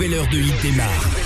nouvelle heure de hit démarre.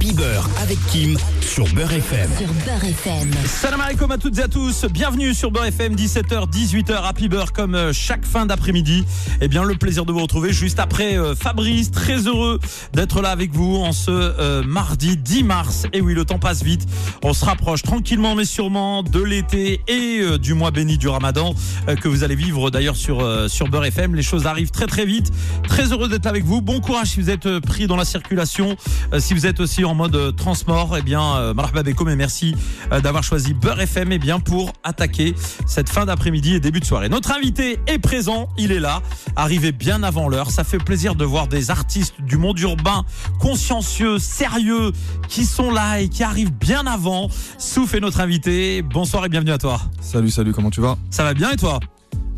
Happy Beurre avec Kim sur Beurre FM. Sur Beurre FM. Salam alaikum à toutes et à tous. Bienvenue sur Beurre FM, 17h, 18h, Happy Beurre comme euh, chaque fin d'après-midi. Eh bien, le plaisir de vous retrouver juste après euh, Fabrice. Très heureux d'être là avec vous en ce euh, mardi 10 mars. Et oui, le temps passe vite. On se rapproche tranquillement mais sûrement de l'été et euh, du mois béni du Ramadan euh, que vous allez vivre d'ailleurs sur euh, sur Beurre FM. Les choses arrivent très très vite. Très heureux d'être là avec vous. Bon courage si vous êtes pris dans la circulation, Euh, si vous êtes aussi en mode euh, transport. Eh bien, euh, marhaba et merci euh, d'avoir choisi Beurre FM eh bien pour attaquer cette fin d'après-midi et début de soirée. Notre invité est présent, il est là, arrivé bien avant l'heure. Ça fait plaisir de voir des artistes du monde urbain consciencieux, sérieux, qui sont là et qui arrivent bien avant. Souf est notre invité. Bonsoir et bienvenue à toi. Salut, salut, comment tu vas? Ça va bien et toi?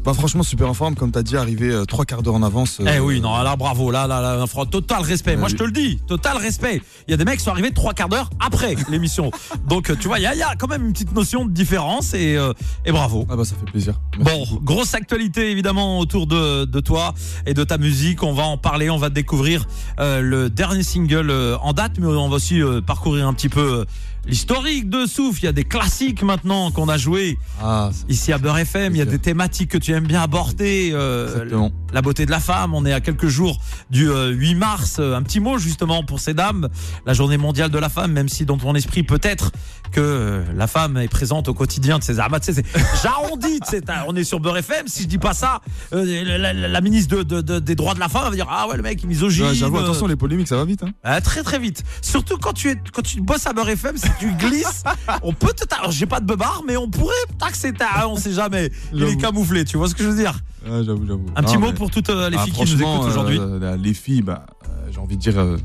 Bah franchement super en forme, comme t'as dit, arrivé euh, trois quarts d'heure en avance. euh, Eh oui, non, là, bravo, là, là, là, total respect. Moi, oui. je te le dis, total respect. Il y a des mecs qui sont arrivés trois quarts d'heure après l'émission. Donc, euh, tu vois, il y a, y a quand même une petite notion de différence et, euh, et bravo. Ah bah ça fait plaisir. Merci Bon, beaucoup. grosse actualité évidemment autour de, de toi et de ta musique. On va en parler, on va découvrir le dernier single en date, mais on va aussi parcourir un petit peu l'historique de Souf. Il y a des classiques maintenant qu'on a joués Ah, ici à Beurre FM. Il y a des thématiques que tu aimes bien aborder. euh, la beauté de la femme. On est à quelques jours du euh, 8 mars. Euh, Un petit mot justement pour ces dames. La journée mondiale de la femme, même si dans ton esprit peut-être que euh, la femme est présente au quotidien de ces armes. Tu sais, c'est- J'arrondis, on est sur Beurre FM. Si je dis pas ça, euh, la, la- la ministre de, de- de- des droits de la femme va dire ah ouais le mec il misogyne. Ouais, J'avoue, euh, attention, les polémiques, ça va vite. Hein. ah, très très vite. Surtout quand tu es quand tu bosses à Beurre FM, si tu glisses, on peut te alors j'ai pas de beubard, mais on pourrait taxer ta on sait jamais. Il est camouflé, tu vois ce que je veux dire? Ouais, j'avoue, j'avoue. Un petit mot pour toutes euh, les Ah, filles qui nous écoutent aujourd'hui. euh, les filles, bah, euh, j'ai envie de dire euh,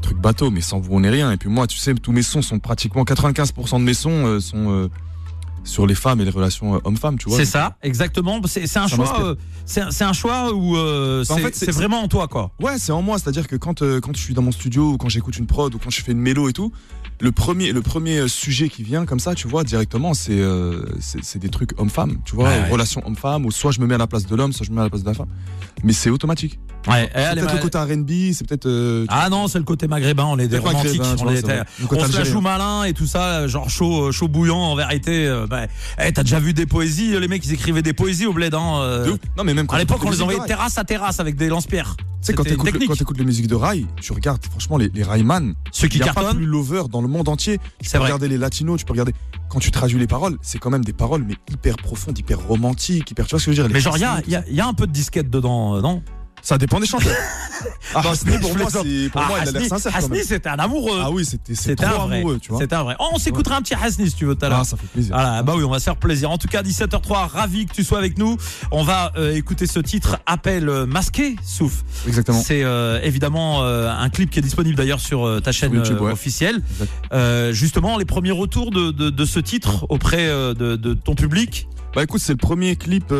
truc bateau, mais sans vous on est rien. Et puis moi, tu sais, tous mes sons sont pratiquement 95% de mes sons euh, sont euh, sur les femmes et les relations euh, hommes-femmes, tu vois. C'est ça, exactement. C'est c'est un choix. C'est un, choix où Bah, en c'est fait, c'est- c'est vraiment en toi, quoi. Ouais, c'est en moi. C'est-à-dire que quand, quand je suis dans mon studio ou quand j'écoute une prod ou quand je fais une mélo et tout, le premier, le premier sujet qui vient comme ça, tu vois, directement, c'est euh, c'est des trucs homme-femme, tu vois, Ouais, ouais. relations homme-femme, ou soit je me mets à la place de l'homme, soit je me mets à la place de la femme. Mais c'est automatique. Ouais. C'est peut-être le côté R&B, c'est peut-être. euh, Ah non, c'est le côté maghrébin. On est des romantiques. On, est- on se la algérien. joue malin et tout ça, genre chaud, euh, chaud bouillant. En vérité, euh, bah, eh, t'as déjà vu des poésies Les mecs, ils écrivaient des poésies au bled. Hein, euh. Non, mais même quand à l'époque, on les envoyait de terrasse à terrasse avec des lance-pierres. Tu sais, quand t'écoutes le- technique. quand t'écoutes les musiques de rail, tu regardes, franchement, les, les Rayman, Ceux qui y a pas cartonnent. plus lover dans le monde entier. Tu peux vrai. regarder les latinos, tu peux regarder. Quand tu traduis les paroles, c'est quand même des paroles, mais hyper profondes, hyper romantiques, hyper. Tu vois ce que je veux dire Mais genre, il y a, racines, il y a- il y a un peu de disquette dedans, euh, non? Ça dépend des chanteurs. ah, Non, Hasni, pour moi, pour Ah, moi, il a l'air Hasni- sincère. Hasni, c'était un amoureux. Ah oui, c'était, trop un vrai. amoureux, tu vois. C'était un vrai. Oh, on s'écoutera un petit Hasni si tu veux tout à l'heure. Ah, ça fait plaisir. Voilà, bah oui, on va se faire plaisir. En tout cas, 17h03, ravi que tu sois avec nous. On va euh, écouter ce titre, Appel euh, masqué, Souf. Exactement. C'est euh, évidemment euh, un clip qui est disponible d'ailleurs sur ta chaîne YouTube, ouais. officielle. Justement, les premiers retours de, de, de ce titre auprès de, de ton public? Bah écoute, c'est le premier clip,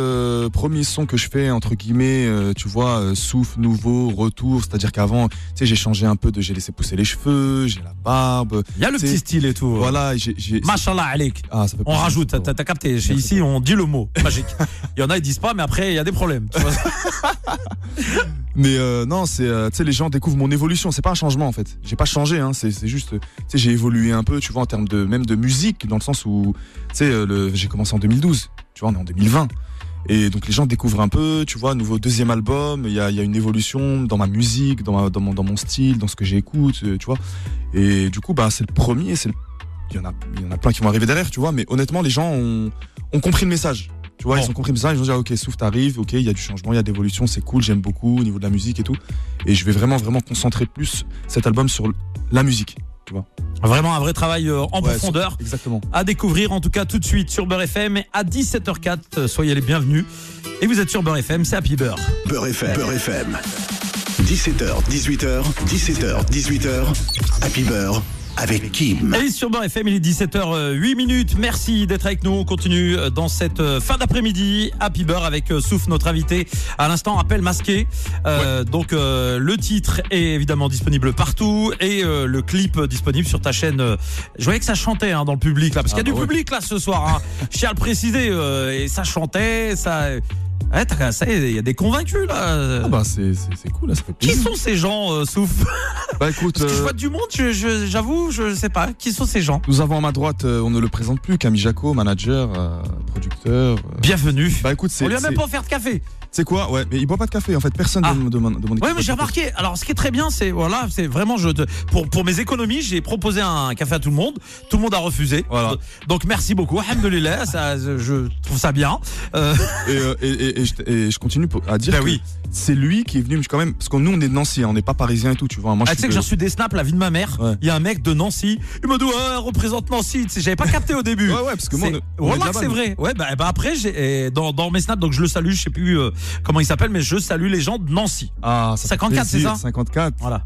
premier son que je fais entre guillemets, tu vois, euh, souffle nouveau, retour. C'est-à-dire qu'avant, tu sais, j'ai changé un peu de, j'ai laissé pousser les cheveux, j'ai la barbe. Il y a le petit style et tout. Voilà, j'ai. Mashallah alik. Ah, ça fait On rajoute, t'as capté. Chez Merci ici, on dit le mot magique. Il y en a, ils disent pas, mais après, il y a des problèmes. tu vois. Mais euh, non, c'est, euh, tu sais, les gens découvrent mon évolution. C'est pas un changement en fait. J'ai pas changé, hein. C'est, juste, tu sais, j'ai évolué un peu, tu vois, en termes de même de musique, dans le sens où, tu sais, j'ai commencé en 2012. Tu vois, on est en 2020. Et donc les gens découvrent un peu, tu vois, nouveau deuxième album, il y a, il y a une évolution dans ma musique, dans, ma, dans, mon, dans mon style, dans ce que j'écoute, euh, tu vois. Et du coup, bah, c'est le premier, c'est le- il y en a, il y en a plein qui vont arriver derrière, tu vois, mais honnêtement, les gens ont, ont compris le message. Tu vois, Bon. ils ont compris le message, ils ont dit, ah, ok, Souf, t'arrives, ok, il y a du changement, il y a de l'évolution, c'est cool, j'aime beaucoup au niveau de la musique et tout. Et je vais vraiment, vraiment concentrer plus cet album sur la musique. Vraiment un vrai travail euh, en Ouais, profondeur. Exactement. à découvrir en tout cas tout de suite sur Beurre FM à 17h04. Euh, Soyez les bienvenus. Et vous êtes sur Beurre FM, c'est Happy Beurre. Beurre FM. Beurre FM. 17h, 18h, 17h, 18h. Happy Beurre avec Kim. Et sur Beurre FM, il est 17h08 minutes. Merci d'être avec nous. On continue euh, dans cette euh, fin d'après-midi. Happy Beurre avec euh, Souf, notre invité. À l'instant, appel masqué. Euh, Donc, euh, le titre est évidemment disponible partout et euh, le clip disponible sur ta chaîne. Je voyais que ça chantait hein, dans le public là, parce Ah qu'il y a bah du ouais. public là ce soir. Hein. Je tiens à le préciser. euh, et ça chantait, ça. Ouais, t'as- ça y est, il y a des convaincus là. Ah bah c'est c'est- c'est cool, là, ça fait Qui plaisir. sont ces gens, euh, Souf? Bah écoute, Parce que je euh, vois du monde, je- je- j'avoue, je, sais pas. Qui sont ces gens nous avons à ma droite, euh, on ne le présente plus, Camille Jaco, manager, euh, producteur. Bienvenue. Bah écoute, c'est On lui a même pas offert de café. c'est quoi? Ouais, mais il boit pas de café en fait, personne Ah. de, de de mon équipe. Ouais, mais j'ai remarqué. Alors, ce qui est très bien, c'est voilà, c'est vraiment je te- pour pour mes économies, j'ai proposé un café à tout le monde. Tout le monde a refusé. Voilà. Donc merci beaucoup. Alhamdoulilah, ça, je trouve ça bien. Euh, Et, euh, et, et- et je, et je continue à dire Bah que oui. C'est lui qui est venu quand même parce que nous on est de Nancy, hein, on n'est pas parisien et tout, tu vois. Moi, ah, je tu sais suis que j'ai reçu des snaps la vie de ma mère. Il Ouais. y a un mec de Nancy. Il m'a dit ouais, représente Nancy. Tu sais, j'avais pas capté au début. Ouais, ouais, parce que moi, on C'est- on que vrai. Ouais, bah, bah après, j'ai dans, dans mes snaps, donc je le salue, je sais plus euh, comment il s'appelle, mais je salue les gens de Nancy. Ah, ça fait 54, c'est ça? 54. Voilà.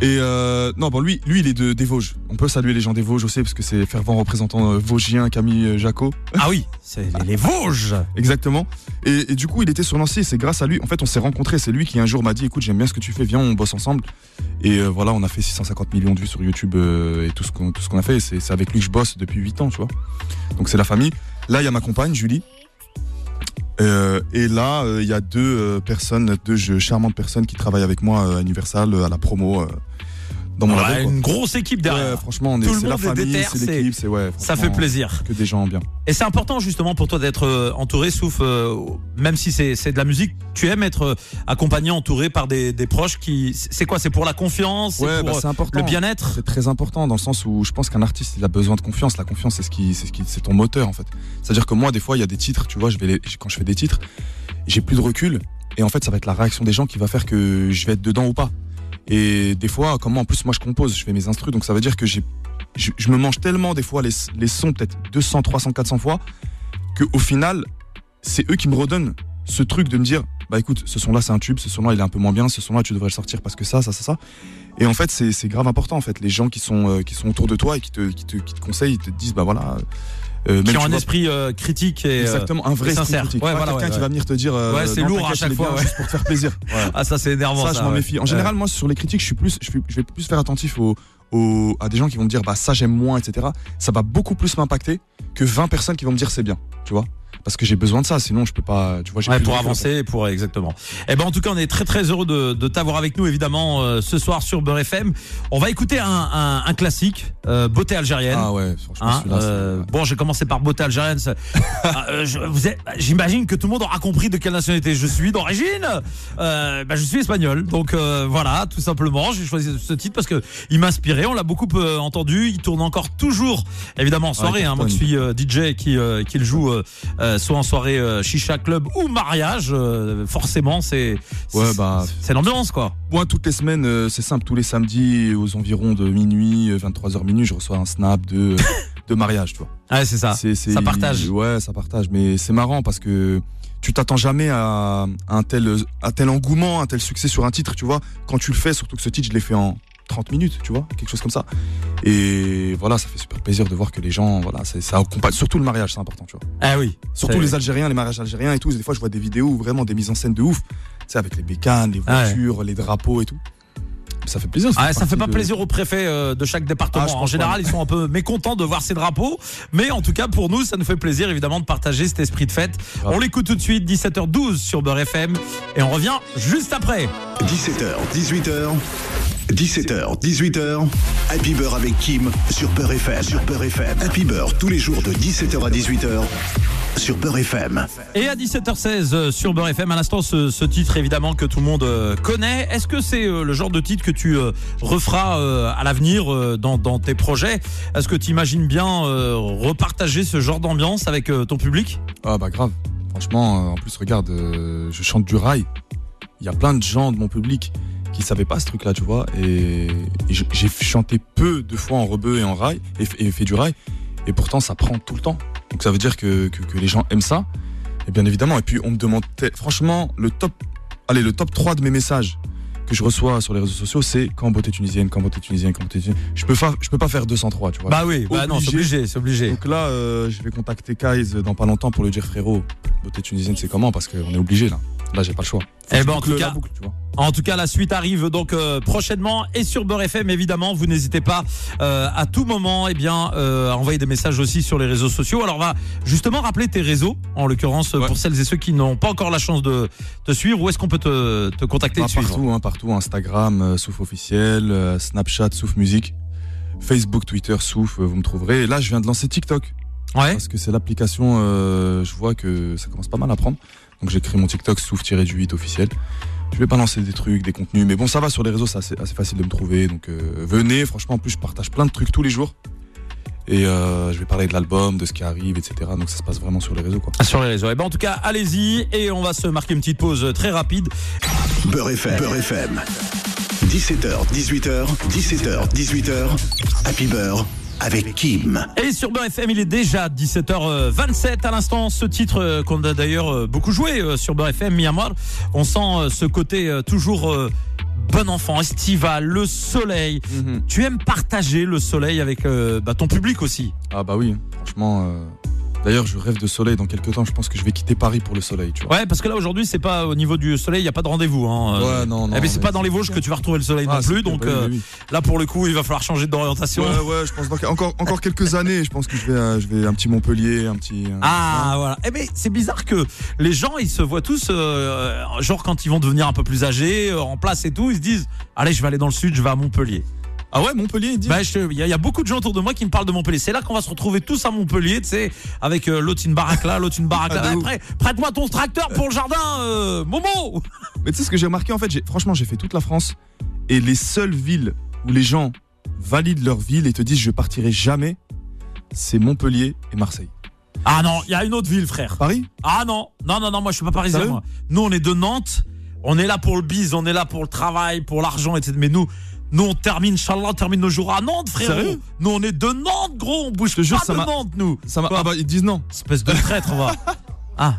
Et euh, non, bon, lui, lui, il est de, des Vosges. On peut saluer les gens des Vosges aussi, parce que c'est fervent représentant euh, vosgien, Camille euh, Jaco. Ah oui, c'est les, les Vosges. Exactement. Et, et du coup, il était sur Nancy, et c'est grâce à lui. En fait, on s'est rencontrés. C'est lui qui un jour m'a dit écoute, j'aime bien ce que tu fais, viens, on bosse ensemble. Et euh, voilà, on a fait 650 millions de vues sur YouTube euh, et tout ce qu'on tout ce qu'on a fait. C'est avec lui que je bosse depuis 8 ans, tu vois. Donc, c'est la famille. Là, il y a ma compagne, Julie. Euh, et là, euh, il y a deux euh, personnes, deux charmantes personnes qui travaillent avec moi à Universal, à la promo, dans mon Ouais, label. quoi. une grosse équipe derrière. Ouais, franchement, on est, Tout le c'est la monde est famille, c'est c'est- l'équipe, c'est ouais. Ça fait plaisir. Que des gens bien. Et c'est important justement pour toi d'être euh, entouré, sauf euh, même si c'est de la musique, tu aimes être euh, accompagné, entouré par des, des proches qui. C'est quoi C'est pour la confiance C'est Ouais, pour bah, important. le bien-être? C'est très important dans le sens où je pense qu'un artiste il a besoin de confiance. La confiance c'est ce qui, c'est ce qui, c'est ton moteur en fait. C'est-à-dire que moi des fois il y a des titres, tu vois, je vais les- quand je fais des titres, j'ai plus de recul et en fait ça va être la réaction des gens qui va faire que je vais être dedans ou pas. Et des fois, comment en plus moi je compose, je fais mes instrus, donc ça veut dire que j'ai, je, me mange tellement des fois les, les sons peut-être 200, 300, 400 fois que au final c'est eux qui me redonnent ce truc de me dire bah écoute ce son là c'est un tube, ce son là il est un peu moins bien, ce son là tu devrais le sortir parce que ça, ça, ça, ça. Et en fait, c'est c'est grave important. En fait, les gens qui sont euh, qui sont autour de toi et qui te qui te, qui te conseillent, ils te disent bah voilà. Euh, qui ont un vois- esprit euh, critique et. euh, Exactement, un vrai esprit sincère. critique. Ouais, Pas voilà, quelqu'un ouais, qui va venir te dire. Ouais, c'est lourd à chaque fois, ouais. juste pour te faire plaisir. Ah, ça c'est énervant. ça, je m'en méfie. En général, moi, sur les critiques, je suis plus, je, suis- je vais plus faire attentif aux, aux- à des gens qui vont me dire, bah ça j'aime moins, etc. Ça va beaucoup plus m'impacter que 20 personnes qui vont me dire c'est bien, tu vois? Parce que j'ai besoin de ça, sinon je peux pas, tu vois. j'ai Ouais, pour avancer, pour exactement. Eh ben en tout cas, on est très très heureux de, de t'avoir avec nous évidemment euh, ce soir sur Beurre FM. On va écouter un, un, un classique, euh, beauté algérienne. Ah ouais, franchement, Hein, euh, bon, j'ai commencé par beauté algérienne. Ah, euh, je- vous êtes- J'imagine que tout le monde aura compris de quelle nationalité je suis d'origine. Euh, bah, je suis espagnol, donc euh, voilà, tout simplement. J'ai choisi ce titre parce que il m'inspirait. On l'a beaucoup euh, entendu. Il tourne encore toujours, évidemment en soirée. hein, moi cartonne. suis euh, DJ, qui euh, qui le joue euh, soit en soirée euh, chicha club ou mariage. euh, forcément, c'est Ouais, c'est- bah. c'est l'ambiance quoi. Moi, toutes les semaines, euh, c'est simple. Tous les samedis, aux environs de minuit, 23h minuit, je reçois un snap de, de mariage, tu vois. Ouais, c'est ça. Ça partage. Ouais, ça partage. Mais c'est marrant parce que tu t'attends jamais à un tel, un tel engouement, un tel succès sur un titre, tu vois. Quand tu le fais, surtout que ce titre, je l'ai fait en 30 minutes, tu vois, quelque chose comme ça. Et voilà, ça fait super plaisir de voir que les gens, voilà, ça accompagne. Surtout le mariage, c'est important, tu vois. Ah oui. Surtout les Algériens, les mariages algériens et tout. Des fois, je vois des vidéos où vraiment des mises en scène de ouf. Tu sais, avec les bécanes, les Ah ouais. voitures, les drapeaux et tout. Ça fait plaisir. Ah, ça fait pas de- plaisir aux préfets euh, de chaque département. Ah, en général, pas. ils sont un peu mécontents de voir ces drapeaux. Mais en tout cas, pour nous, ça nous fait plaisir évidemment de partager cet esprit de fête. On l'écoute tout de suite, 17h12 sur Beurre FM. Et on revient juste après. 17h, 18h. 17h, 18h. Happy Beurre avec Kim sur Beurre FM. Sur Beurre FM. Happy Beurre tous les jours de 17h à 18h sur Beurre FM. Et à 17h16 euh, sur Beurre FM, à l'instant, ce, ce titre évidemment que tout le monde euh, connaît. Est-ce que c'est euh, le genre de titre que tu referas à l'avenir dans, dans tes projets? Est-ce que tu imagines bien repartager ce genre d'ambiance avec ton public? Ah bah grave. Franchement, en plus, regarde, je chante du rail. Il y a plein de gens de mon public qui savaient pas ce truc-là, tu vois. Et, j'ai chanté peu de fois en rebeu et en rail, et, fait du rail. Et pourtant, ça prend tout le temps. Donc ça veut dire que, que, que les gens aiment ça. Et bien évidemment. Et puis, on me demande, te- franchement, le top, allez, le top 3 de mes messages que je reçois sur les réseaux sociaux, c'est quand beauté tunisienne, quand beauté tunisienne, quand beauté tunisienne. Je peux pas, je peux pas faire 203, tu vois. Bah oui, bah non, c'est Obligé. obligé, c'est obligé. Donc là, euh, je vais contacter Kaiz dans pas longtemps pour lui dire frérot, beauté tunisienne c'est comment? Parce qu'on est obligé là. Là, j'ai pas le choix. Eh ben, en tout cas, boucle, tu vois. En tout cas, la suite arrive donc euh, prochainement et sur Beurre FM évidemment. Vous n'hésitez pas euh, à tout moment, eh bien, euh, à envoyer des messages aussi sur les réseaux sociaux. Alors, on va justement rappeler tes réseaux, en l'occurrence Ouais. pour celles et ceux qui n'ont pas encore la chance de te suivre. Où est-ce qu'on peut te, te contacter Ah, te suivre partout, hein, partout. Instagram, Souf officiel, Snapchat, Souf musique, Facebook, Twitter, Souf, vous me trouverez. Et là, je viens de lancer TikTok Ouais. parce que c'est l'application. euh, je vois que ça commence pas mal à prendre. Donc j'ai créé mon TikTok Souf-du-8 officiel. Je vais pas lancer des trucs, des contenus, mais bon, ça va sur les réseaux, c'est assez, assez facile de me trouver. Donc euh, venez, franchement, en plus, je partage plein de trucs tous les jours. Et euh, je vais parler de l'album, de ce qui arrive, etc. Donc ça se passe vraiment sur les réseaux, quoi. Sur les réseaux. Eh ben, en tout cas, allez-y et on va se marquer une petite pause très rapide. Beurre FM. Beurre FM. 17h, 18h, 17h, 18h. Happy Beurre avec Kim. Et sur Beurre FM, il est déjà 17h27 à l'instant. Ce titre euh, qu'on a d'ailleurs euh, beaucoup joué euh, sur Beurre FM, Myanmar. On sent ce côté toujours bon enfant, estival, le soleil. Tu aimes partager le soleil avec euh, bah, ton public aussi? Ah bah oui, franchement. euh, D'ailleurs, je rêve de soleil dans quelques temps. Je pense que je vais quitter Paris pour le soleil, tu vois. Ouais, parce que là aujourd'hui, c'est pas au niveau du soleil, il y a pas de rendez-vous. Hein. Ouais, non, non. Eh ben, c'est mais pas dans les Vosges que tu vas retrouver le soleil Ah, non plus, donc oui, euh, oui. là pour le coup, il va falloir changer d'orientation. Ouais, ouais, je pense donc encore encore quelques années. Je pense que je vais euh, je vais un petit Montpellier, un petit. euh, Ah voilà. Eh ben c'est bizarre que les gens ils se voient tous euh, genre quand ils vont devenir un peu plus âgés, euh, en place et tout, ils se disent allez je vais aller dans le sud, je vais à Montpellier. Ah ouais, Montpellier, il dit. Bah, il y, a- il y a beaucoup de gens autour de moi qui me parlent de Montpellier. C'est là qu'on va se retrouver tous à Montpellier, tu sais, avec euh, l'autre une baraque là, l'autre une baraque là. Ah. Après, prête-moi ton tracteur pour le jardin, euh, Momo. Mais tu sais ce que j'ai remarqué en fait, franchement, j'ai fait toute la France et les seules villes où les gens valident leur ville et te disent je partirai jamais, c'est Montpellier et Marseille. Ah non, il y a une autre ville, frère. Paris? Ah non, non, non, non, moi je suis pas parisien. Moi. Nous on est de Nantes, on est là pour le bise, on est là pour le travail, pour l'argent, etc. Mais nous, nous on termine, Inch'Allah, on termine nos jours à Nantes, frérot. Sérieux nous on est de Nantes, gros, on bouge te jure, pas ça de Nantes, nous. Ça Ah bah ils disent non. Espèce de traître, on va. Ah.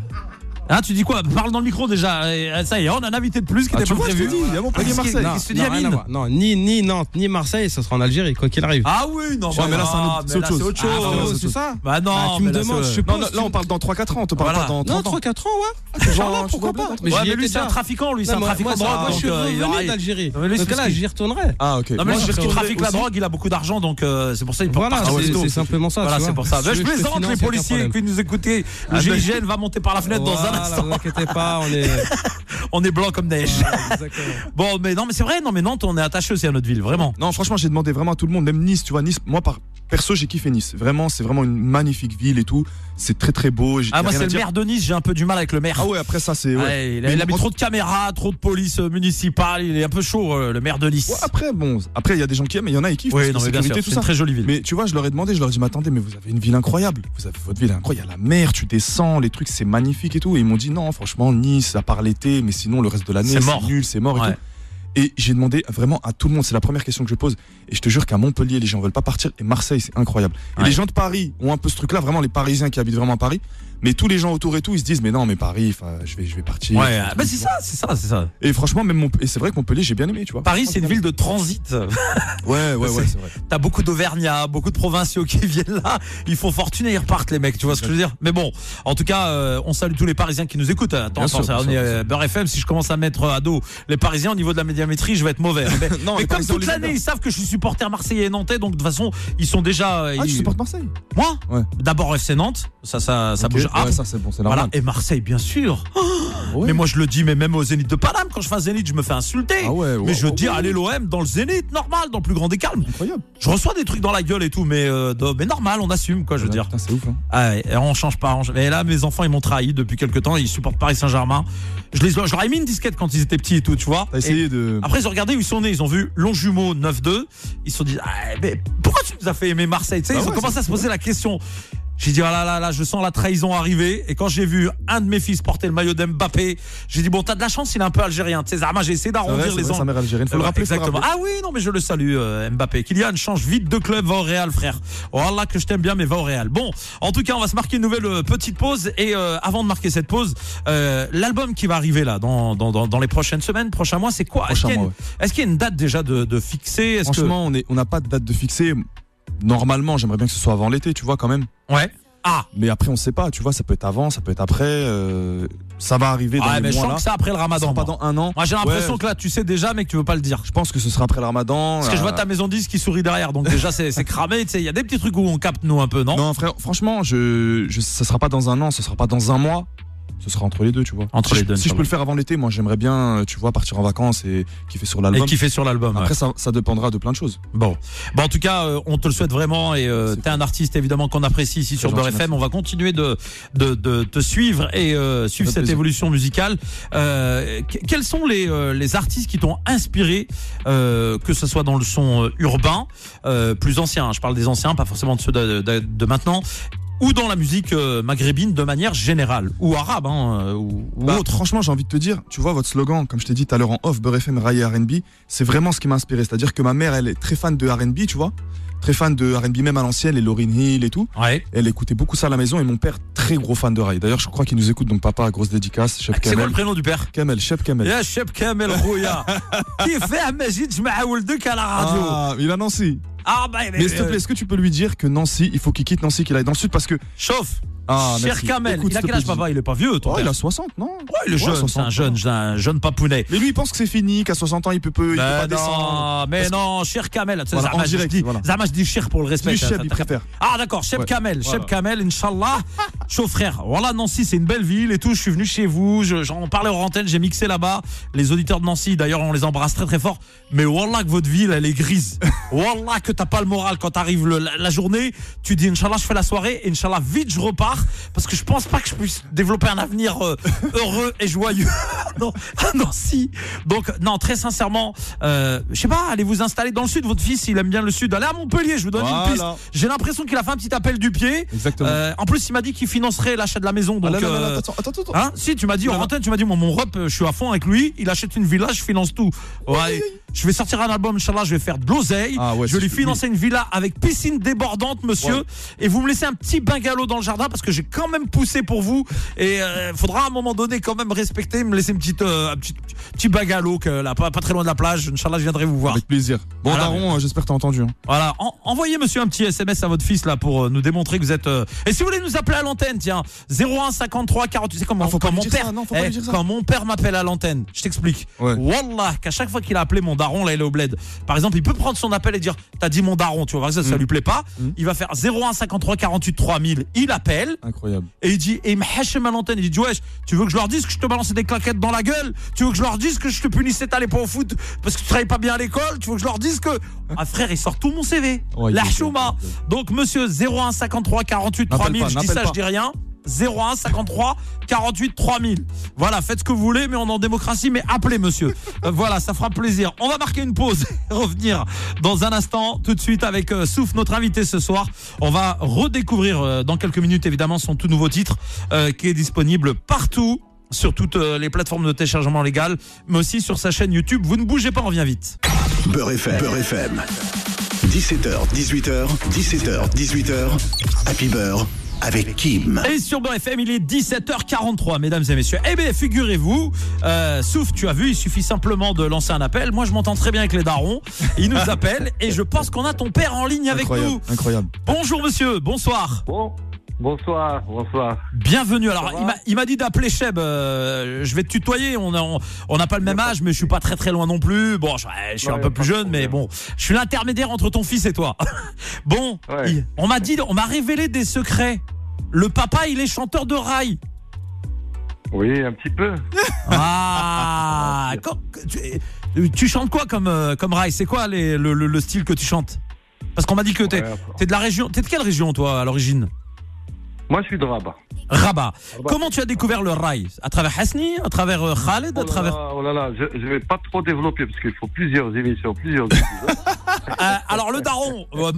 Ah, tu dis quoi? Parle dans le micro déjà. Et, euh, Ça y est, on a un invité de plus qui Ah, n'était tu pas vois, je te prévu. dis, il y a Montpellier, Qu'est-ce qui- Marseille. Non, à Amine voir. Non, ni, ni Nantes, ni Marseille, ça sera en Algérie, quoi qu'il arrive. Ah oui, non, Ouais, mais là, c'est un autre- chose. c'est autre Ah, chose. c'est ça Bah non, Ah, tu me là, demandes, je Non, non, là on parle dans 3-4 ans, on te parle pas dans 30 Non, ans. 3-4 ans, ouais. Genre, Inch'Allah, tu pourquoi pas Mais lui, c'est un trafiquant, lui, c'est un Non, trafiquant moi, de drogue. moi, je suis donc, euh, il aura- revenu d'Algérie. Non, mais lui, c'est Donc là, j'y retournerai. Ah ok. Non, mais parce qu'il trafique la drogue, il a beaucoup d'argent, donc euh, c'est pour ça qu'il peut Voilà, pas c'est simplement ça. Voilà, c'est pour ça. Je- je je te plaisante, les policiers qui nous écoutaient. Le Ah, GIGN va monter par la fenêtre dans un Voilà, instant. vous inquiétez pas, on est. On est blanc comme neige. Exactement. Bon, mais non, mais c'est vrai, non, mais Nantes, on est attaché aussi à notre ville, vraiment. Non, franchement, j'ai demandé vraiment à tout le monde, même Nice, tu vois, Nice, moi, par perso, j'ai kiffé Nice. Vraiment, c'est vraiment une magnifique ville et tout. C'est très très beau. Ah, moi, c'est le dire. maire de Nice, j'ai un peu du mal avec le maire. Ah ouais, après ça, c'est. Ouais. Ouais, il a, Mais il a mis en- trop de caméras, trop de police euh, municipale, il est un peu chaud, euh, le maire de Nice. Ouais, après, bon, après, il y a des gens qui aiment, mais il y en a qui kiffent. oui, non, mais bien sûr, une très jolie ville. Mais tu vois, je leur ai demandé, je leur ai dit, mais attendez, mais vous avez une ville incroyable. Vous avez votre ville incroyable. Il y a la mer, tu descends, les trucs, c'est magnifique et tout. Et m'ont dit, non, franchement, Nice, à part l'été, mais sinon, le reste de l'année, C'est nul, c'est mort et Ouais. tout. Et j'ai demandé vraiment à tout le monde, c'est la première question que je pose. Et je te jure qu'à Montpellier, les gens veulent pas partir. Et Marseille, c'est incroyable. Et Ouais. les gens de Paris ont un peu ce truc-là, vraiment les Parisiens qui habitent vraiment à Paris. Mais tous les gens autour et tout, ils se disent, mais non, mais Paris, je vais, je vais partir. Ouais, bah c'est ça, c'est ça, c'est ça. Et franchement, même Mont- et c'est vrai que Montpellier, j'ai bien aimé, tu vois. Paris, c'est une ville de transit. Ouais, ouais, ouais, C'est- vrai. T'as beaucoup d'Auvergnats, beaucoup de provinciaux qui viennent là. Ils font fortune et ils repartent, les mecs. Tu vois ce que je veux dire Mais bon, en tout cas, euh, on salue tous les Parisiens qui nous écoutent. Attends, attends, ça, on est euh. Beurre FM. Si je commence à mettre à dos les Parisiens au niveau de la médiamétrie, je vais être mauvais. Mais, Non, mais les comme toute l'année, ils savent que je suis supporter marseillais et nantais, donc de toute façon, ils sont déjà. euh, Ah, tu ils- supportes Marseille? Moi? Ouais. D'abord FC Nantes, ça, ça, ça bouge. Ah, Ouais, ça, c'est bon, c'est voilà. normal. Et Marseille, bien sûr. Mais moi, je le dis, mais même au Zénith de Paname, quand je fais un Zénith, je me fais insulter. Ah ouais, mais je dis, allez l'OM dans le Zénith, normal, dans le plus grand des calmes. Incroyable. Je reçois des trucs dans la gueule et tout, mais, euh, mais normal, on assume, quoi, je veux dire. Putain, c'est ouf, hein. Ah et on change pas. on- Mais là, mes enfants, ils m'ont trahi depuis quelques temps. Ils supportent Paris Saint-Germain. Je, les, je leur ai mis une disquette quand ils étaient petits et tout, tu vois. Et de. après, ils ont regardé où ils sont nés. Ils ont vu Longjumeau 9-2. Ils se sont dit, ah, mais pourquoi tu nous as fait aimer Marseille? Tu sais, Bah ils ont commencé à se poser la question. J'ai dit, ah là là là, je sens la trahison arriver. Et quand j'ai vu un de mes fils porter le maillot d'Mbappé, j'ai dit, bon, t'as de la chance, il est un peu algérien. Tu sais, Zarma, j'ai essayé d'arrondir les angles. algérienne. Faut le Ouais, rappeler, faut le exactement. rappeler. Ah oui, non, mais je le salue, euh, Mbappé. Kylian, change vite de club, va au Real, frère. Oh Allah, que je t'aime bien, mais va au Real. Bon, en tout cas, on va se marquer une nouvelle euh, petite pause. Et euh, avant de marquer cette pause, euh, l'album qui va arriver là, dans, dans, dans, dans les prochaines semaines, prochains mois, c'est quoi? Est-ce Prochain qu'il y, a une- est-ce qu'il y a une date déjà de, de fixée? Franchement, on est- on n'a pas de date de fixée. Normalement, j'aimerais bien que ce soit avant l'été, tu vois, quand même. Ouais. Ah Mais après, on sait pas, tu vois, ça peut être avant, ça peut être après. euh, ça va arriver dans Ouais, les mais je mois sens là. que c'est après le Ça ramadan. pas dans un an. Moi, j'ai l'impression Ouais, que là, tu sais déjà, mais que tu veux pas le dire. Je pense que ce sera après le ramadan. Parce que je vois euh, ta maison 10 qui sourit derrière, donc déjà c'est c'est cramé. Tu sais, il y a des petits trucs où on capte nous un peu, non, Non, frère, franchement, je, je, ça sera pas dans un an, ce sera pas dans un mois. Ce sera entre les deux, tu vois. Entre si les je- deux, Si je peux le faire avant l'été, moi, j'aimerais bien, euh, tu vois, partir en vacances et kiffer sur Et l'album. qui fait sur l'album. ouais. Après, ça, ça dépendra de plein de choses. Bon. bon, en tout cas, euh, on te le souhaite vraiment et euh, t'es un artiste évidemment qu'on apprécie ici sur Beurre FM. On va continuer de, de, de te suivre et euh, suivre cette plaisir. évolution musicale. Que- quels sont les, les artistes qui t'ont inspiré, que ce soit dans le son urbain, plus ancien, hein, je parle des anciens, pas forcément de ceux de, de- de maintenant, ou dans la musique euh, maghrébine de manière générale, ou arabe, hein, euh, ou, ou Bah, autre. Franchement, j'ai envie de te dire, tu vois, votre slogan, comme je t'ai dit tout à l'heure en off, Beurre FM, et R&B, c'est vraiment ce qui m'a inspiré. C'est-à-dire que ma mère, elle est très fan de R&B, tu vois Très fan de R&B même à l'ancienne, les Lauryn Hill et tout. Ouais. Elle écoutait beaucoup ça à la maison et mon père, très gros fan de rail. D'ailleurs, je crois qu'il nous écoute, donc papa, grosse dédicace, Chef C'est quoi Kamel. le prénom du père Kamel, Chef Kamel. يا شاب كامل خويا كيفاه ما جيتش مع ولدك على راديو Ah, il a Nancy. اه bah, Mais s'il te plaît, est-ce que tu peux lui dire que Nancy, il faut qu'il quitte Nancy, qu'il aille dans le sud parce que. chauffe ah, cher. Kamel Écoute, il a quel âge papa? il est pas vieux Oh, il a 60, non? Ouais, il est jeune c'est 60, un jeune un jeune papounet Mais lui, il pense que c'est fini, qu'à 60 ans, il peut, peut, Ben pas descendre. mais Parce non, cher Kamel, tu sais, Voilà, Zama, je dis- voilà. Zama, je dis cher pour le respect. Lui, ça, il préfère. Ah d'accord, Cheb Ouais. Kamel, Cheb Voilà. Kamel, Inch'Allah. Chaud frère, voilà Nancy, c'est une belle ville et tout. Je suis venu chez vous, je- j'en parlais aux antennes, j'ai mixé là-bas. Les auditeurs de Nancy, d'ailleurs, on les embrasse très très fort. Mais wallah que votre ville, elle est grise. wallah que t'as pas le moral quand t'arrives la, journée. Tu dis Inch'Allah, je fais la soirée Inch'Allah, vite je repars parce que je pense pas que je puisse développer un avenir euh, heureux et joyeux. non, à Nancy. Donc non, très sincèrement, euh, je sais pas, allez vous installer dans le sud. Votre fils, il aime bien le sud. Allez à Montpellier, je vous donne une piste. J'ai l'impression qu'il a fait un petit appel du pied. Exactement. Euh, en plus, il m'a dit qu'il financerait l'achat de la maison. Donc, Ah, là, là, là, euh, attends, attends, attends. Hein si tu m'as dit Non, en non. antenne, tu m'as dit mon, mon rep, euh, je suis à fond avec lui. Il achète une villa, je finance tout. Ouais, je vais sortir un album, Inch'Allah, je vais faire de l'oseille. Ah ouais, je vais c'est- lui financer une villa avec piscine débordante, monsieur. Ouais. Et vous me laissez un petit bungalow dans le jardin parce que j'ai quand même poussé pour vous. Et euh, faudra à un moment donné quand même respecter, me laisser une petite, euh, un petit, petit bungalow que, là, pas, pas très loin de la plage. Inch'Allah, je viendrai vous voir. Avec plaisir. Bon, Voilà, Daron, euh, j'espère que t'as entendu. hein. Voilà, En- envoyez monsieur un petit SMS à votre fils là pour euh, nous démontrer que vous êtes. Et si vous voulez nous appeler à l'antenne, tiens, 01 53 40. Tu sais comment Ah, faut quand mon père, ça, non, faut pas eh, quand mon père m'appelle à l'antenne, je t'explique. Ouais. Wallah, qu'à chaque fois qu'il a appelé mon daron, là il est au bled. Par exemple, il peut prendre son appel et dire, t'as dit mon daron, tu vois, ça, ça Mm. lui plaît pas. Mm. Il va faire 01 53 48 3000. Il appelle Incroyable. et il dit, et il me hachem à l'antenne. Il dit, wesh, tu veux que je leur dise que je te balançais des claquettes dans la gueule? Tu veux que je leur dise que je te punissais, t'allais pas au foot parce que tu travailles pas bien à l'école? Tu veux que je leur dise que? Ah frère, il sort tout mon CV. Ouais, la chouma. Donc monsieur 01 53 48 N'appelle 3000, pas, je dis ça, pas. je dis rien. 01 53 48 3000. Voilà, faites ce que vous voulez, mais on est en démocratie, mais appelez monsieur. Euh, voilà, ça fera plaisir. On va marquer une pause et revenir dans un instant, tout de suite avec euh, Souf, notre invité ce soir. On va redécouvrir euh, dans quelques minutes évidemment son tout nouveau titre euh, qui est disponible partout sur toutes euh, les plateformes de téléchargement légal, mais aussi sur sa chaîne YouTube. Vous ne bougez pas, on revient vite. Beurre FM. Beurre FM. 17h, 18h, 17h, 18h. Happy Beurre avec Kim. Et sur Beurre FM, il est 17h43, mesdames et messieurs. Eh bien, figurez-vous, euh, Souf, tu as vu, il suffit simplement de lancer un appel. Moi, je m'entends très bien avec les darons. Il nous appelle et je pense qu'on a ton père en ligne avec Incroyable. nous. Incroyable. Bonjour, monsieur. Bonsoir. Bon, bonsoir, bonsoir. Bienvenue. Alors, il m'a- dit d'appeler Cheb. euh, je vais te tutoyer. On a- on on n'a pas le même âge, mais je suis pas très très loin non plus. Bon, je, je suis Ouais, un peu plus jeune, mais bon, je suis l'intermédiaire entre ton fils et toi. bon, Ouais. il- on m'a dit, on m'a révélé des secrets. Le papa, il est chanteur de rail. Oui, un petit peu. Ah quand- tu, tu chantes quoi comme, euh, comme rail? C'est quoi les- le, le- le style que tu chantes? Parce qu'on m'a dit que t'es Ouais, es de la région. T'es de quelle région, toi, à l'origine? Moi, je suis de Rabat. Rabat. Rabat. Comment tu as découvert le rail? À travers Hasni À travers euh, Khaled Oh À là travers. là, oh là là, je, je vais pas trop développer parce qu'il faut plusieurs émissions, plusieurs. Euh, alors, le daron, euh,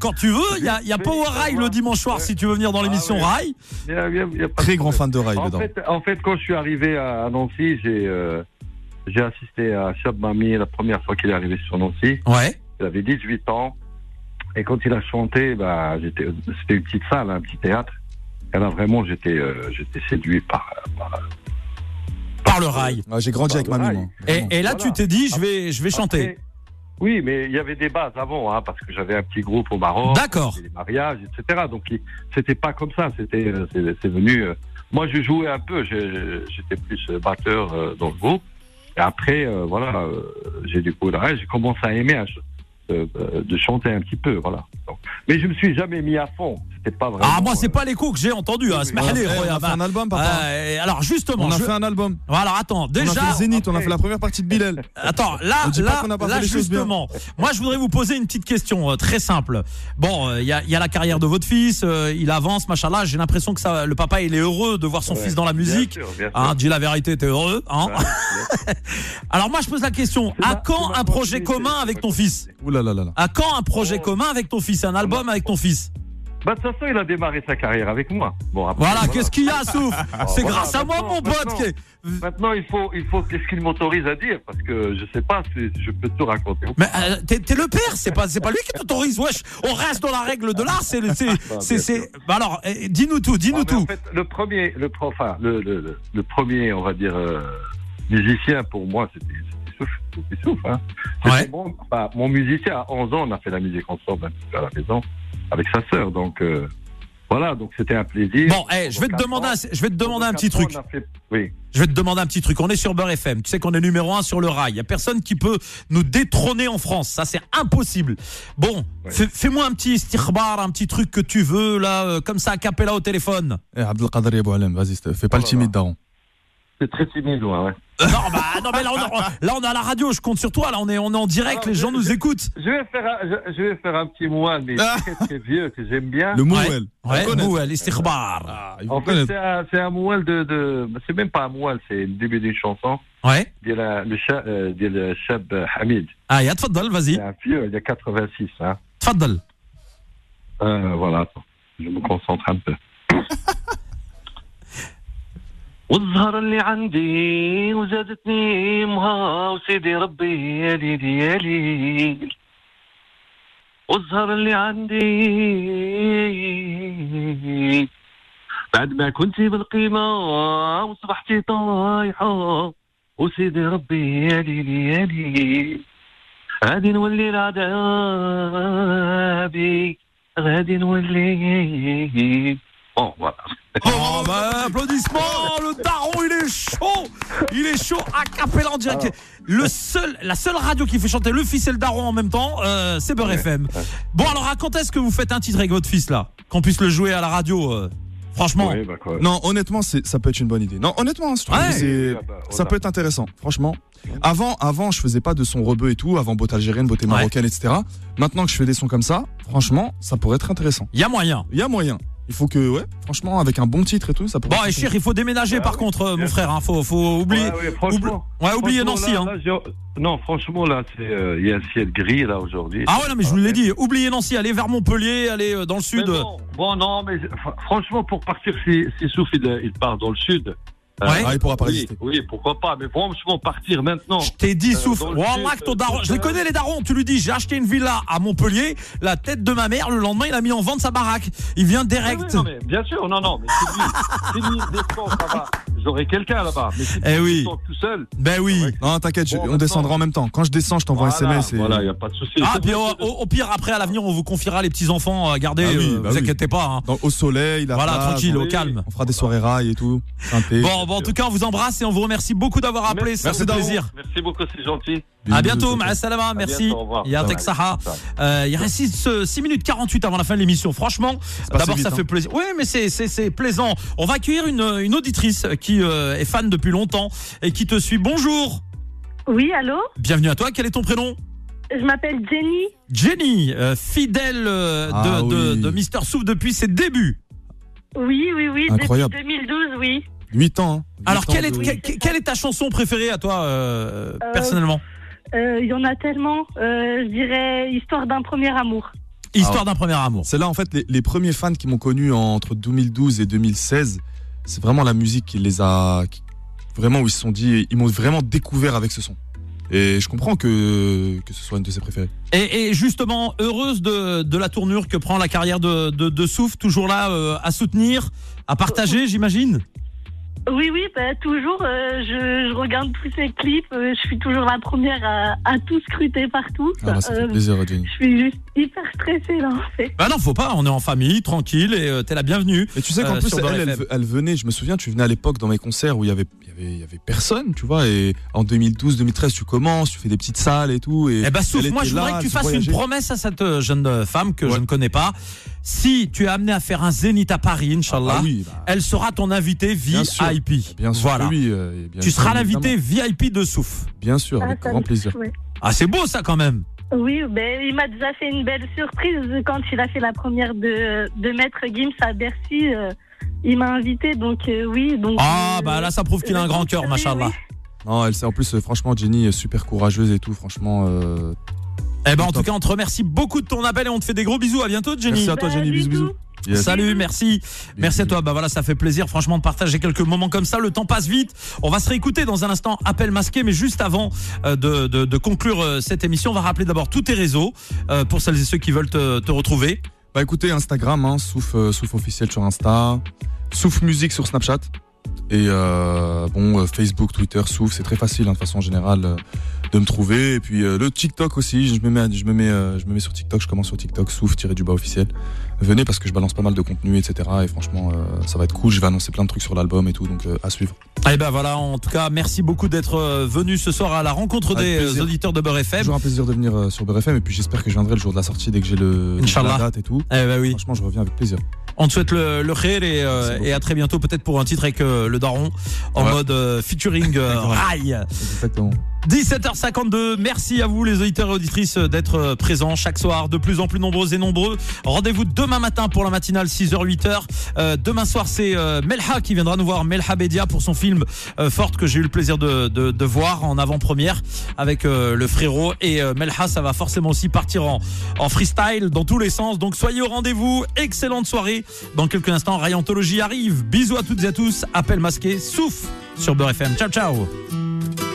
quand tu veux. Il y a, y a Power Rail le dimanche soir si tu veux venir dans l'émission Ah ouais. Rail. Il y a- il y a- il y a pas de Très grand fan de rail, le En Daron. fait, en fait, quand je suis arrivé à Nancy, j'ai euh, j'ai assisté à Chab Mami la première fois qu'il est arrivé sur Nancy. Ouais. Il avait 18 ans. Et quand il a chanté, bah, j'étais, c'était une petite salle, un petit théâtre. Et là, vraiment, j'étais, euh, j'étais séduit par, par- Par le rail. Ouais, J'ai grandi avec rail. moi. Et, là, Voilà. tu t'es dit, je vais, je vais chanter. Oui, mais il y avait des bases avant, hein, parce que j'avais un petit groupe au Maroc. D'accord. des mariages, etc. Donc c'était pas comme ça. C'était euh, c'est venu. euh, moi, je jouais un peu. J'étais plus batteur euh, dans le groupe. Et après, euh, voilà, j'ai découvert. J'ai commencé à aimer euh, de chanter un petit peu, voilà. Donc, mais je me suis jamais mis à fond. C'était pas vraiment. Ah, moi, c'est euh, pas l'écho que j'ai entendu. Hein. oui, On a fait- on a Roya, fait un bah. album, papa. Euh, alors, justement, On a je- fait un album. alors attends, On a déjà, fait Zénith, on a fait la première partie de Bilal. Attends, là, là, là, justement, moi je voudrais vous poser une petite question euh, très simple. Bon, euh, il y, a, il y a la carrière de votre fils, euh, il avance, machallah. J'ai l'impression que ça, le papa, il est heureux de voir son ouais, fils dans la bien musique. sûr, bien sûr. Hein, dis la vérité, t'es heureux. Hein Ouais. Alors moi je pose la question, à quand un projet commun avec ton fils? Ouh là là là là. À quand un projet Oh. commun avec ton fils Un album avec ton fils? Bah, de toute façon, il a démarré sa carrière avec moi. Bon, après, Voilà, qu'est-ce qu'il y a, Souf C'est voilà, grâce à moi, mon pote. maintenant. qui est- Maintenant, il faut, il faut qu'est-ce qu'il m'autorise à dire parce que je sais pas je peux tout raconter. Mais euh, t'es le père, c'est pas, pas lui qui t'autorise. Wesh, on reste dans la règle de l'art. C'est, c'est, c'est- Bah alors, eh, dis-nous tout, dis-nous Ah, tout. En fait, le premier, le, enfin, le, le, le, le premier, on va dire, euh, musicien pour moi, c'était Souf. Hein. Ouais. mon, musicien à 11 ans, on a fait la musique ensemble un petit peu à la maison avec sa sœur. Donc euh, voilà, donc c'était un plaisir. Bon, eh, je vais te demander, un, je vais te demander un petit truc. fait- Oui. Je vais te demander un petit truc. On est sur Beurre FM. Tu sais qu'on est numéro un sur le rail. Il y a personne qui peut nous détrôner en France. Ça, c'est impossible. Bon, fais-moi un petit stirbar, un petit truc que tu veux là, euh, comme ça, à capella au téléphone. Eh, Abdelkader Yabou Alem, vas-y, fais pas Oh le timide, daron. C'est très timide, ouais. ouais. Non, bah, non mais là on, a, là la radio, je compte sur toi, là on est, on est en direct, les gens nous écoutent. Je vais, faire un, je, je vais faire un petit moine, mais ah. très très vieux, que j'aime bien. Le mouel. Ouais, mouel, istighbar. En fait, c'est un, un mouel de. c'est même pas un mouel, c'est le début d'une chanson. Ouais. De la, le, cha, euh, de le Chab Hamid. Ah, y'a Tfaddal, vas-y. C'est un vieux, il y a 86. Hein. Tfaddal. Euh, voilà, je me concentre un peu. والزهر اللي عندي وزادتني امها وسيدي ربي يا ليلي يا ليل والزهر اللي عندي بعد ما كنتي بالقيمة وصبحتي طايحة وسيدي ربي يا ليلي يا ليل غادي نولي لعذابي غادي نولي Voilà. Oh, bah, applaudissements Le daron, il est chaud Il est chaud à capella en direct. Le seul, la seule radio qui fait chanter le fils et le daron en même temps, euh, c'est Beurre FM. Bon, alors, à quand est-ce que vous faites un titre avec votre fils, là? Qu'on puisse le jouer à la radio euh, Franchement. Oui, bah quoi. Non, honnêtement, ça peut être une bonne idée. Non, honnêtement, je trouve Ouais. que c'est- Ah bah, ça peut être intéressant, franchement. Avant, avant, je faisais pas de son rebeu et tout, avant beauté algérienne, beauté Ouais. marocaine, etc. Maintenant que je fais des sons comme ça, franchement, ça pourrait être intéressant. Il y a moyen. Il y a moyen. Il faut que, ouais, franchement, avec un bon titre et tout, ça pourrait. Bon, et Chir, il faut déménager par oui, contre, euh, mon frère. Hein, faut, faut oublier. Ouais, ouais, franchement. Ouais, oubliez franchement, Nancy. là, Hein. là, non, franchement, là, c'est, euh, il y a un ciel gris, là, aujourd'hui. Ah ouais, non, mais je vous l'ai dit. Oubliez Nancy, allez vers Montpellier, allez euh, dans le Mais sud. bon, bon, non, mais fr- franchement, pour partir, si, si Souf, il, il part dans le sud. Euh, Ouais. Ah, il pourra pas oui, résister. oui, pourquoi pas. Mais franchement, partir maintenant. Je t'ai dit, Euh, souffle. le Wallah, ton daron. euh, Je les connais, les darons. Tu lui dis, j'ai acheté une villa à Montpellier. La tête de ma mère, le lendemain, il a mis en vente sa baraque. Il vient Oui, direct. oui, non, mais bien sûr, non, non, mais c'est lui. Descend, ça va. J'aurai quelqu'un là-bas. Mais si Eh tu oui. descends tout seul. Ben oui. Non, t'inquiète, Bon, on descendra en même temps. Quand je descends, je t'envoie un SMS. Et... Voilà, il n'y a pas de souci. Ah, C'est puis au, que- au- au pire, après, à l'avenir, on vous confiera les petits-enfants à garder. Ah oui, euh, bah vous oui. inquiétez pas. hein. Dans- au soleil, la Voilà, plage, tranquille, on- au calme. On fera des soirées rails et tout. synthé. Bon, bon, en tout cas, on vous embrasse et on vous remercie beaucoup d'avoir appelé. Fait Daron. plaisir. Merci beaucoup, c'est gentil. À bientôt, ma salama, merci. bientôt, au revoir. Yatek. Saha. Euh, il reste 6, minutes 48 avant la fin de l'émission. Franchement, d'abord, ça hein. fait plaisir. Oui, mais c'est, plaisant. On va accueillir une, une auditrice qui euh, est fan depuis longtemps et qui te suit. Bonjour. Oui, allô? Bienvenue à toi. Quel est ton prénom? Je m'appelle Jenny. Jenny, euh, fidèle euh, de, Ah de, oui. de Mister Soup depuis ses débuts. Oui, oui, oui, Incroyable. depuis 2012, oui. 8 ans. hein. Alors, ans quelle est, quelle est ta chanson préférée à toi, euh, Euh, personnellement? Euh, Il y en a tellement. Euh, je dirais Histoire d'un premier amour. Histoire Ah. d'un premier amour. C'est là, en fait, les, les premiers fans qui m'ont connu entre 2012 et 2016, c'est vraiment la musique qui les a. qui- vraiment, où ils se sont dit. Ils m'ont vraiment découvert avec ce son. Et je comprends que, que ce soit une de ses préférées. Et, et justement, heureuse de, de la tournure que prend la carrière de, de, de Souf, toujours là euh, à soutenir, à partager, j'imagine? Oui, oui, bah, toujours. euh, je, je regarde tous ces clips. euh, je suis toujours la première à, à tout scruter partout. Ah, bah, ça fait Euh, plaisir, Jenny. je suis juste hyper stressée là, en fait. Bah non, faut pas, on est en famille, tranquille, et euh, t'es la bienvenue. Et tu sais qu'en Euh, plus, elle, elle, venait, je me souviens, tu venais à l'époque dans mes concerts où il y avait, il y avait, y avait personne, tu vois, et en 2012, 2013, tu commences, tu fais des petites salles et tout. Et Eh Souf, elle moi, je voudrais que tu se fasses une promesse à cette jeune femme que je ne connais pas. Si tu es amené à faire un zénith à Paris, Inch'Allah, Ah oui, bah, elle sera ton invitée Bien sûr. VIP. bien sûr Voilà. oui. euh, bien Tu sûr, seras l'invité. VIP de Souf. Bien sûr, Ah, avec ça grand plaisir. Ah, c'est beau ça quand même. Oui, ben, il m'a déjà fait une belle surprise quand il a fait la première de, de Maître Gims à Bercy. euh, il m'a invité, donc euh, oui. Donc, Ah, euh, bah là, ça prouve qu'il a un grand cœur, machallah. oui. Non, elle, c'est- en plus, franchement, Jenny est super courageuse et tout. Franchement, euh, Eh ben, en Top. tout cas, on te remercie beaucoup de ton appel et on te fait des gros bisous. À bientôt, Jenny. merci à toi, Jenny. Bisous, bisous. Yes. Salut, merci. Merci à toi. Bah voilà, ça fait plaisir, franchement, de partager quelques moments comme ça. Le temps passe vite. On va se réécouter dans un instant. Appel masqué, mais juste avant euh, de, de- de conclure euh, cette émission, on va rappeler d'abord tous tes réseaux euh, pour celles et ceux qui veulent te, te retrouver. Bah écoutez, Instagram, hein, Souf, euh, Souf officiel sur Insta, Souf musique sur Snapchat. Et euh, bon, euh, Facebook, Twitter, Souf, c'est très facile hein, de façon générale euh, de me trouver. Et puis euh, le TikTok aussi, je me mets, je me mets, euh, je me mets sur TikTok, je commence sur TikTok, Souf tiré du bas officiel. Venez parce que je balance pas mal de contenu, etc. Et franchement, euh, ça va être cool. Je vais annoncer plein de trucs sur l'album et tout, donc à suivre. Et ben voilà, en tout cas, merci beaucoup d'être venu ce soir à la rencontre Avec des plaisir. auditeurs de Beurre FM. Toujours un plaisir de venir sur Beurre FM et puis j'espère que je viendrai le jour de la sortie dès que j'ai le la date et tout. Eh ben oui. Franchement, je reviens avec plaisir. On te souhaite le, le khair et, euh, et à très bientôt, peut-être pour un titre avec euh, le daron en Ouais. mode euh, featuring euh, rail. Exactement. 17h52, merci à vous les auditeurs et auditrices d'être euh, présents chaque soir, de plus en plus nombreux et nombreux. Rendez-vous demain matin pour la matinale 6h-8h. Euh, demain soir c'est euh, Melha qui viendra nous voir, Melha Bedia pour son film euh, Forte que j'ai eu le plaisir de, voir en avant-première avec le frérot. Et Melha ça va forcément aussi partir en, en freestyle dans tous les sens. Donc soyez au rendez-vous, excellente soirée. Dans quelques instants, Rayantologie arrive. Bisous à toutes et à tous, appel masqué, souffle sur Beurre FM. Ciao ciao